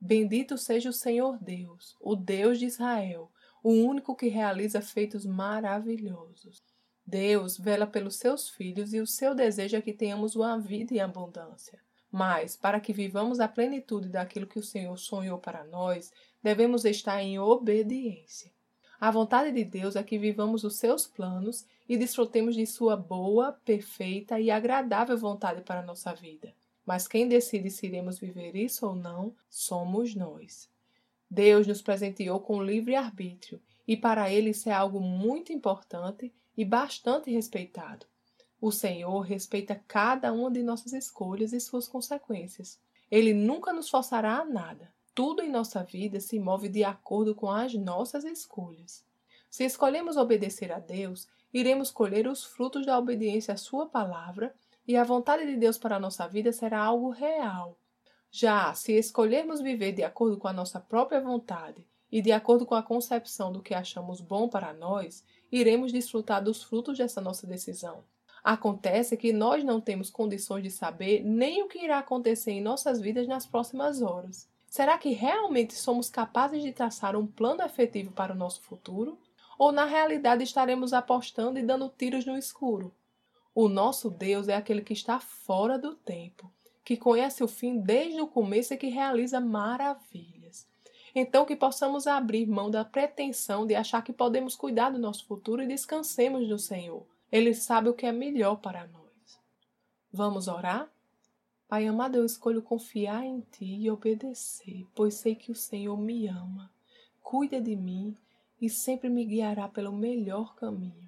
Bendito seja o Senhor Deus, o Deus de Israel, o único que realiza feitos maravilhosos. Deus vela pelos seus filhos e o seu desejo é que tenhamos uma vida em abundância. Mas, para que vivamos a plenitude daquilo que o Senhor sonhou para nós, devemos estar em obediência. A vontade de Deus é que vivamos os seus planos e desfrutemos de sua boa, perfeita e agradável vontade para a nossa vida mas quem decide se iremos viver isso ou não somos nós. Deus nos presenteou com livre-arbítrio e para ele isso é algo muito importante e bastante respeitado. O Senhor respeita cada uma de nossas escolhas e suas consequências. Ele nunca nos forçará a nada. Tudo em nossa vida se move de acordo com as nossas escolhas. Se escolhemos obedecer a Deus, iremos colher os frutos da obediência à Sua palavra e a vontade de Deus para a nossa vida será algo real. Já se escolhermos viver de acordo com a nossa própria vontade e de acordo com a concepção do que achamos bom para nós, iremos desfrutar dos frutos dessa nossa decisão. Acontece que nós não temos condições de saber nem o que irá acontecer em nossas vidas nas próximas horas. Será que realmente somos capazes de traçar um plano efetivo para o nosso futuro? Ou na realidade estaremos apostando e dando tiros no escuro? O nosso Deus é aquele que está fora do tempo, que conhece o fim desde o começo e que realiza maravilhas. Então, que possamos abrir mão da pretensão de achar que podemos cuidar do nosso futuro e descansemos no Senhor. Ele sabe o que é melhor para nós. Vamos orar? Pai amado, eu escolho confiar em Ti e obedecer, pois sei que o Senhor me ama, cuida de mim e sempre me guiará pelo melhor caminho.